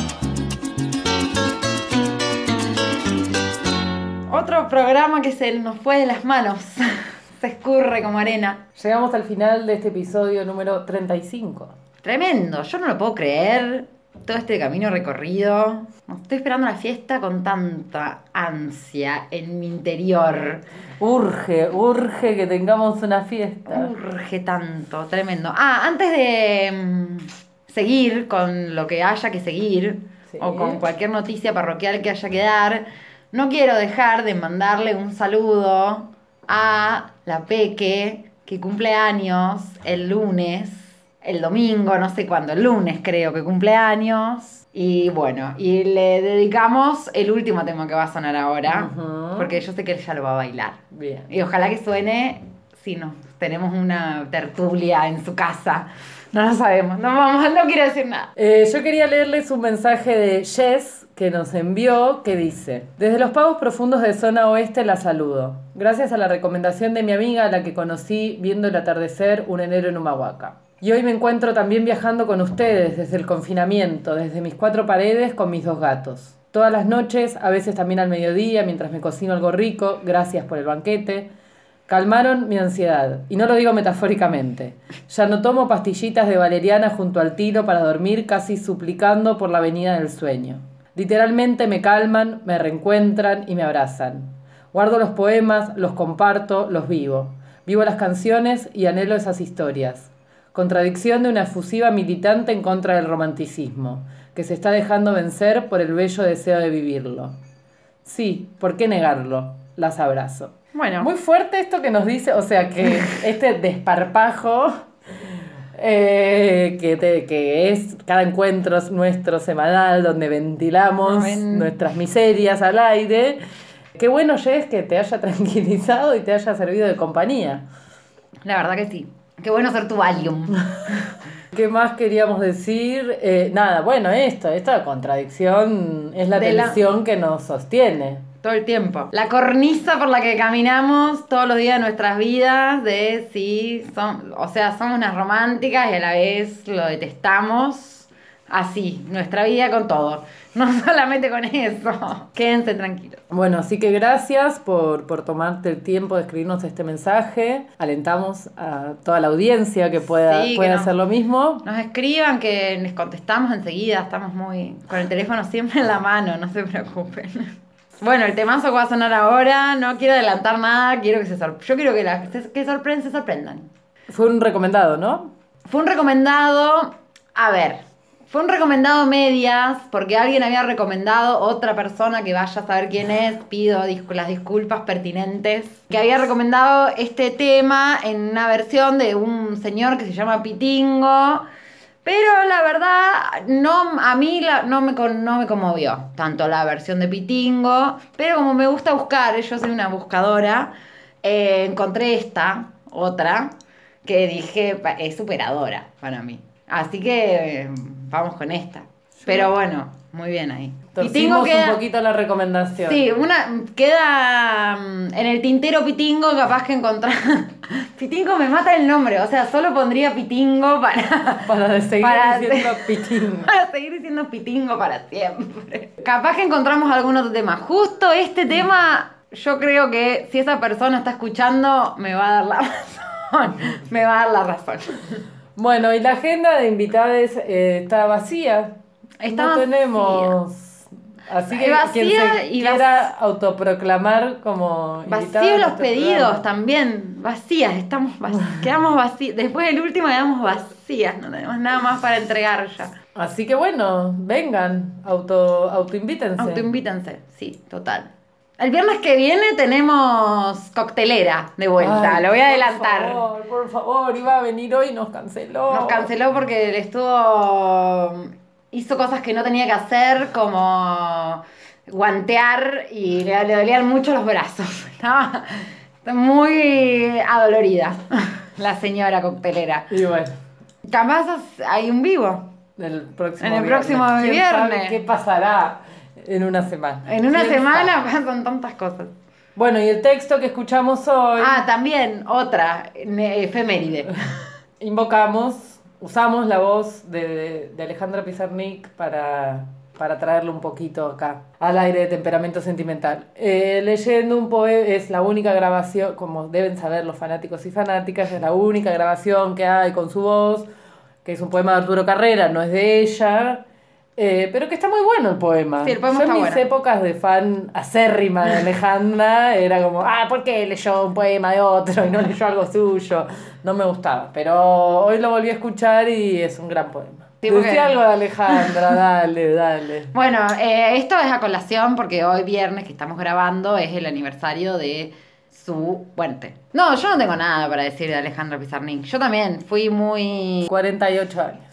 Otro programa que se nos fue de las manos. se escurre como arena. Llegamos al final de este episodio número 35. Tremendo, yo no lo puedo creer. Todo este camino recorrido. Estoy esperando la fiesta con tanta ansia en mi interior. Urge, urge que tengamos una fiesta. Urge tanto, tremendo. Ah, antes de mm, seguir con lo que haya que seguir, Sí. o con cualquier noticia parroquial que haya que dar, no quiero dejar de mandarle un saludo a la Peque, que cumple años el lunes, el domingo, no sé cuándo, el lunes creo que cumple años. Y bueno, y le dedicamos el último tema que va a sonar ahora, porque yo sé que él ya lo va a bailar. Bien. Y ojalá que suene si nos tenemos una tertulia en su casa. No lo sabemos, no vamos, no quiero decir nada. Eh, yo quería leerles un mensaje de Jess que nos envió que dice, desde los pagos profundos de zona oeste la saludo. Gracias a la recomendación de mi amiga a la que conocí viendo el atardecer un enero en Humahuaca. Y hoy me encuentro también viajando con ustedes desde el confinamiento, desde mis cuatro paredes con mis dos gatos. Todas las noches, a veces también al mediodía, mientras me cocino algo rico, gracias por el banquete, calmaron mi ansiedad. Y no lo digo metafóricamente. Ya no tomo pastillitas de valeriana junto al tiro para dormir casi suplicando por la venida del sueño. Literalmente me calman, me reencuentran y me abrazan. Guardo los poemas, los comparto, los vivo. Vivo las canciones y anhelo esas historias. Contradicción de una efusiva militante en contra del romanticismo, que se está dejando vencer por el bello deseo de vivirlo. Sí, ¿por qué negarlo? Las abrazo. Bueno, Muy fuerte esto que nos dice, o sea, que este desparpajo eh, que, te- que es cada encuentro es nuestro semanal donde ventilamos Ven. nuestras miserias al aire. Qué bueno, Jess, que te haya tranquilizado y te haya servido de compañía. la verdad que sí. Qué bueno ser tu Valium. ¿Qué más queríamos decir? Eh, nada, bueno, esto, esta contradicción es la De la- tensión que nos sostiene. Todo el tiempo. La cornisa por la que caminamos todos los días de nuestras vidas, de si son, o sea, somos unas románticas y a la vez lo detestamos. Así, nuestra vida con todo. No solamente con eso. Quédense tranquilos. Bueno, así que gracias por, por tomarte el tiempo de escribirnos este mensaje. Alentamos a toda la audiencia que pueda, Sí, que pueda hacer lo mismo. Nos escriban que les contestamos enseguida. Estamos muy con el teléfono siempre en la mano, no se preocupen. Bueno, el temazo que va a sonar ahora, no quiero adelantar nada, quiero que se sor- yo quiero que, la, que sorprendan, se sorprendan. Fue un recomendado, ¿no? Fue un recomendado, a ver, fue un recomendado medias, porque alguien había recomendado, otra persona que vaya a saber quién es, pido dis- las disculpas pertinentes, que había recomendado este tema en una versión de un señor que se llama Pitingo, pero la verdad, no, a mí la- no, me, no me conmovió tanto la versión de Pitingo, pero como me gusta buscar, yo soy una buscadora, eh, encontré esta, otra, que dije, es superadora para mí. Así que eh, vamos con esta. Pero bueno, muy bien ahí. Pitingo Torcimos queda... un poquito la recomendación. Sí, una queda mm, en el tintero Pitingo, capaz que encontrar. Pitingo me mata el nombre, o sea, solo pondría Pitingo para, Para seguir Para- diciendo pitín. para seguir diciendo Pitingo para siempre. Capaz que encontramos algún otro tema. Justo este tema, yo creo que si esa persona está escuchando, me va a dar la razón. Me va a dar la razón. Bueno, y la agenda de invitados eh, está vacía. Está no vacía. tenemos. Así que Vacía quien se y quiera autoproclamar como de los este pedidos programa. también, vacías, estamos vac- quedamos vacías. Después del último quedamos vacías, no tenemos nada más para entregar ya. Así que bueno, vengan, auto, autoinvítense. Autoinvítense, sí, total. El viernes que viene tenemos coctelera de vuelta, Ay, lo voy a por adelantar. favor, por favor, iba a venir hoy y nos canceló. Nos canceló porque le estuvo. Hizo cosas que no tenía que hacer, como guantear y le, le dolían mucho los brazos. Estaba muy adolorida la señora coctelera. Y bueno, Capaz hay un vivo. el próximo En el viernes. próximo ¿Quién viernes. sabe ¿Qué pasará en una semana? En una ¿Quién semana sabe? pasan tantas cosas. Bueno, y el texto que escuchamos hoy, Ah, también otra, efeméride. invocamos, usamos la voz de, de- Alejandra Pizarnik para, para traerlo un poquito acá, al aire de temperamento sentimental. Eh, leyendo un poema, es la única grabación, como deben saber los fanáticos y fanáticas, es la única grabación que hay con su voz, que es un poema de Arturo Carrera, no es de ella. Eh, pero que está muy bueno el poema. Sí, el poema Yo está en mis bueno. épocas de fan acérrima de Alejandra era como, ah, ¿por qué leyó un poema de otro y no leyó algo suyo? No me gustaba, pero hoy lo volví a escuchar y es un gran poema. Sí, porque- algo de Alejandra, dale, dale. Bueno, eh, esto es a colación porque hoy viernes que estamos grabando es el aniversario de su muerte. No, yo no tengo nada para decir de Alejandra Pizarnik. Yo también fui muy... 48 años.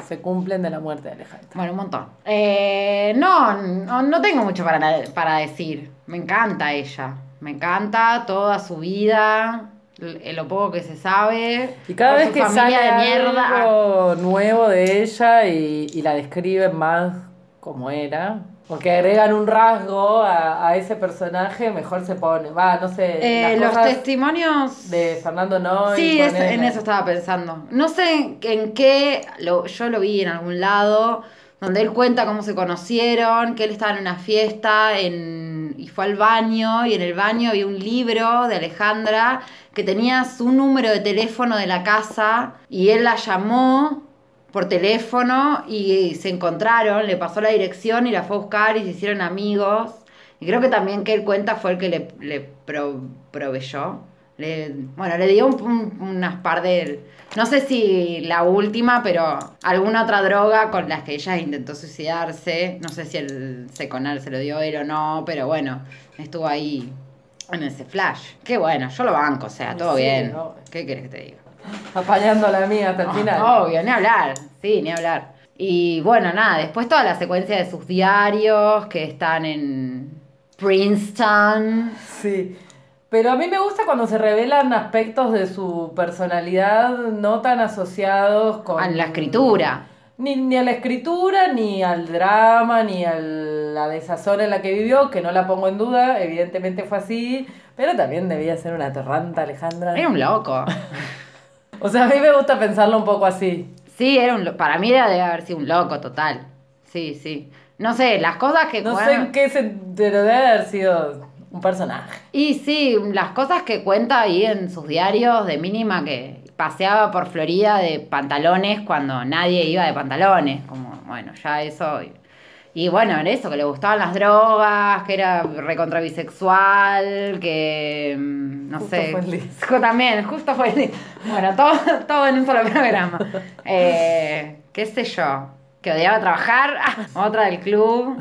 Se cumplen de la muerte de Alejandra? Bueno, un montón. Eh, no, no, no tengo mucho para, para decir. Me encanta ella. Me encanta toda su vida, l- lo poco que se sabe. Y cada vez que sale de mierda. algo nuevo de ella y, y la describen más como era, porque agregan un rasgo a, a ese personaje, mejor se pone. Va, no sé. Eh, las los testimonios. de Fernando Noy. Sí, es- en eso estaba pensando. No sé en, en qué, lo- yo lo vi en algún lado, donde él cuenta cómo se conocieron, que él estaba en una fiesta en, y fue al baño, y en el baño había un libro de Alejandra que tenía su número de teléfono de la casa, y él la llamó por teléfono y se encontraron, le pasó la dirección y la fue a buscar y se hicieron amigos. Y creo que también que él cuenta fue el que le, le pro- proveyó. Le- bueno, le dio un- un- unas par de... No sé si la última, pero alguna otra droga con las que ella intentó suicidarse. No sé si el seconal se lo dio él o no, pero bueno, estuvo ahí en ese flash. Qué bueno, yo lo banco, o sea, todo Sí, bien. no. ¿Qué querés que te diga? Apañando la mía hasta el final. Obvio, ni hablar, sí, ni hablar. Y bueno, nada, después toda la secuencia de sus diarios que están en Princeton. Sí. Pero a mí me gusta cuando se revelan aspectos de su personalidad no tan asociados con... A la escritura. Ni, ni a la escritura, ni al drama, ni a la desazón en la que vivió, que no la pongo en duda, evidentemente fue así, pero también debía ser una torranta, Alejandra. Era un loco. O sea, a mí me gusta pensarlo un poco así. Sí, era un para mí era- debe haber sido un loco total. Sí, sí. No sé, las cosas que No sé en qué se pero debe haber sido un personaje. Y sí, las cosas que cuenta ahí en sus diarios de mínima que paseaba por Florida de pantalones cuando nadie iba de pantalones, como bueno, ya eso y, bueno, era eso, que le gustaban las drogas, que era recontra bisexual, que mm, no Justo sé, fue el también, justo fue el. Bueno, todo, todo en un solo programa. Eh, qué sé yo, que odiaba trabajar, otra del club.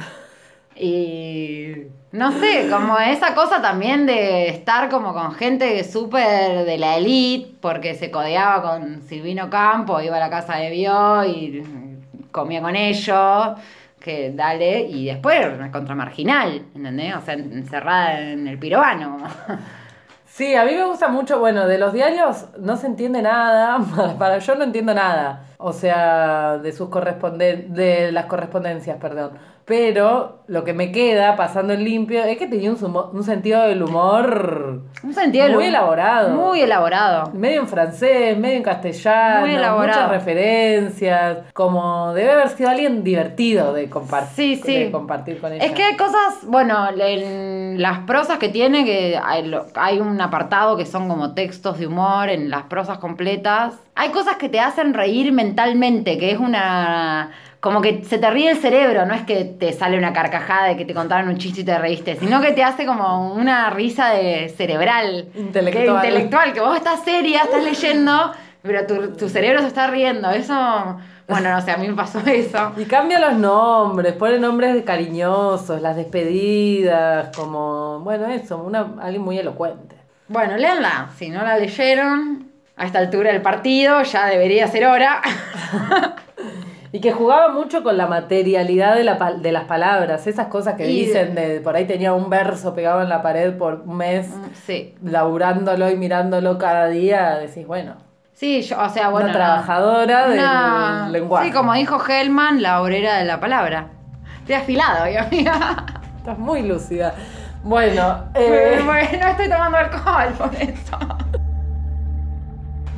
Y no sé, como esa cosa también de estar como con gente súper de la elite, porque se codeaba con Silvino Campo, iba a la casa de Bio y comía con ellos, que dale, y después una contramarginal, ¿entendés? O sea, encerrada en el pirobano. Sí, a mí me gusta mucho, bueno, de los diarios no se entiende nada, para yo no entiendo nada, o sea, de sus corresponden de las correspondencias, perdón. Pero lo que me queda pasando en limpio es que tenía un, un sentido del humor Un sentido del muy elaborado. Muy elaborado. Medio en francés, medio en castellano, Muy elaborado. muchas referencias, como debe haber sido alguien divertido de, compar- Sí, sí. de compartir con ella. Es que hay cosas, bueno, en las prosas que tiene, que hay, hay un apartado que son como textos de humor en las prosas completas. Hay cosas que te hacen reír mentalmente, que es una... Como que se te ríe el cerebro, no es que te sale una carcajada de que te contaron un chiste y te reíste, sino que te hace como una risa de cerebral. Intelectual. Que, intelectual, que vos estás seria, estás leyendo, pero tu, tu cerebro se está riendo. Eso, bueno, no sé, a mí me pasó eso. Y cambia los nombres, pone nombres cariñosos, las despedidas, como, bueno, eso, una, alguien muy elocuente. Bueno, léanla. Si no la leyeron, a esta altura del partido ya debería ser hora. Y que jugaba mucho con la materialidad de, la, de las palabras, esas cosas que Y- dicen, de por ahí tenía un verso pegado en la pared por un mes, Sí. laburándolo y mirándolo cada día, decís, bueno, Sí, yo, o sea, bueno. una trabajadora una- del lenguaje. Sí, como dijo Hellman, la obrera de la palabra. Estoy afilado, hoy, amiga. Estás muy lúcida. Bueno, eh, Bueno, estoy tomando alcohol por eso.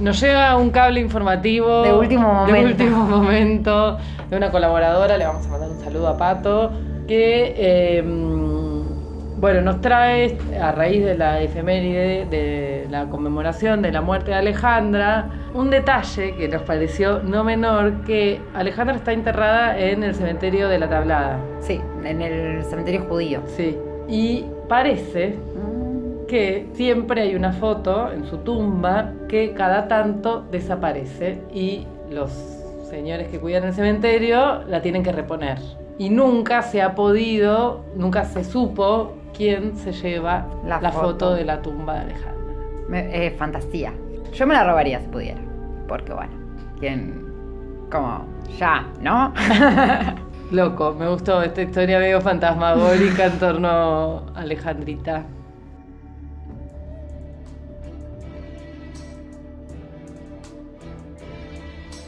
Nos llega un cable informativo De último de momento. último momento de una colaboradora, le vamos a mandar un saludo a Pato, que eh, bueno, nos trae a raíz de la efeméride de la conmemoración de la muerte de Alejandra, un detalle que nos pareció no menor, que Alejandra está enterrada en el cementerio de la Tablada. Sí, en el cementerio judío. Sí. Y parece que siempre hay una foto en su tumba que cada tanto desaparece y los señores que cuidan el cementerio la tienen que reponer. Y nunca se ha podido, nunca se supo quién se lleva La la, foto. foto. de la tumba de Alejandra. Me- eh, fantasía. Yo me la robaría si pudiera. Porque bueno, ¿quién, como, ya, ¿no? Loco, me gustó esta historia medio fantasmagórica en torno a Alejandrita.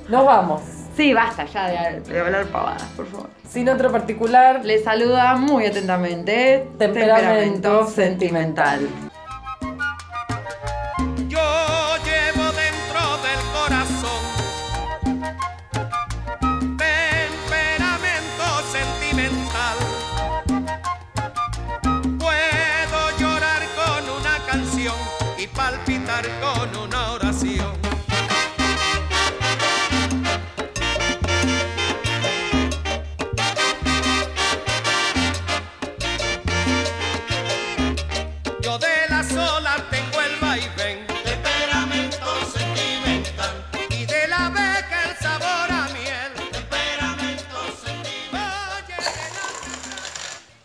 Nos vamos. Sí, basta ya de, de hablar pavadas, por favor. Sin otro particular, Le saluda muy atentamente Temperamento Sentimental.